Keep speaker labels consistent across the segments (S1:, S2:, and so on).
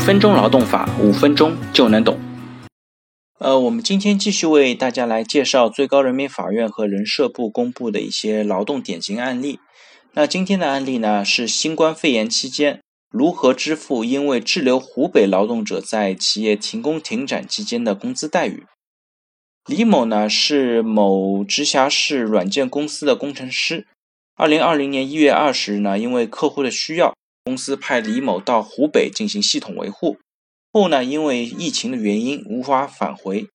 S1: 分钟劳动法，五分钟就能懂。呃，我们今天继续为大家来介绍最高人民法院和人社部公布的一些劳动典型案例。那今天的案例呢，是新冠肺炎期间如何支付因为滞留湖北劳动者在企业停工停产期间的工资待遇。李某呢是某直辖市软件公司的工程师。二零二零年一月二十日呢，因为客户的需要，公司派李某到湖北进行系统维护。后呢，因为疫情的原因无法返回。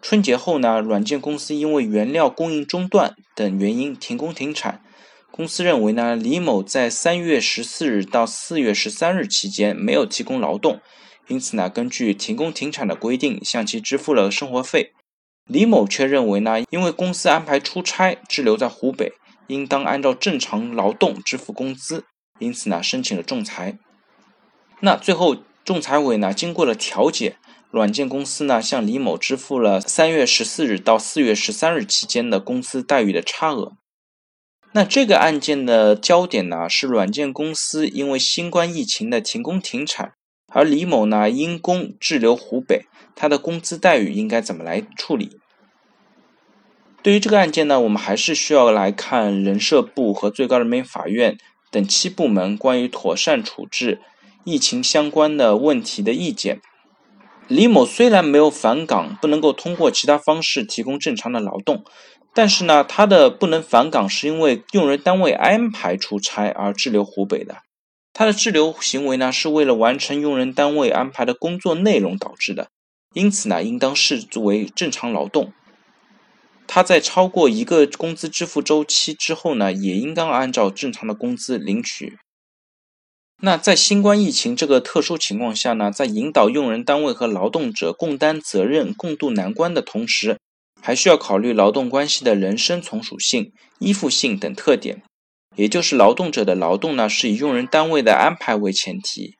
S1: 春节后呢，软件公司因为原料供应中断等原因停工停产。公司认为呢，李某在三月十四日到四月十三日期间没有提供劳动，因此呢，根据停工停产的规定，向其支付了生活费。李某却认为呢，因为公司安排出差滞留在湖北，应当按照正常劳动支付工资，因此呢，申请了仲裁。那最后，仲裁委呢经过了调解，软件公司呢向李某支付了三月十四日到四月十三日期间的工资待遇的差额。那这个案件的焦点呢是软件公司因为新冠疫情的停工停产，而李某呢因公滞留湖北。他的工资待遇应该怎么来处理？对于这个案件呢，我们还是需要来看人社部和最高人民法院等七部门关于妥善处置疫情相关的问题的意见。李某虽然没有返岗，不能够通过其他方式提供正常的劳动，但是呢，他的不能返岗是因为用人单位安排出差而滞留湖北的。他的滞留行为呢，是为了完成用人单位安排的工作内容导致的。因此呢，应当视作为正常劳动。他在超过一个工资支付周期之后呢，也应当按照正常的工资领取。那在新冠疫情这个特殊情况下呢，在引导用人单位和劳动者共担责任、共度难关的同时，还需要考虑劳动关系的人身从属性、依附性等特点。也就是劳动者的劳动呢，是以用人单位的安排为前提。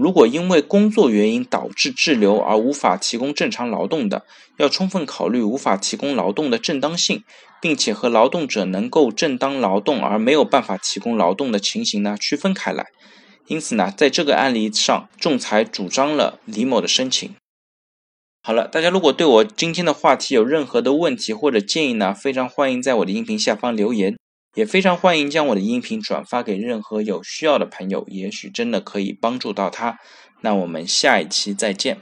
S1: 如果因为工作原因导致滞留而无法提供正常劳动的，要充分考虑无法提供劳动的正当性，并且和劳动者能够正当劳动而没有办法提供劳动的情形呢区分开来。因此呢，在这个案例上，仲裁主张了李某的申请。好了，大家如果对我今天的话题有任何的问题或者建议呢，非常欢迎在我的音频下方留言。也非常欢迎将我的音频转发给任何有需要的朋友，也许真的可以帮助到他。那我们下一期再见。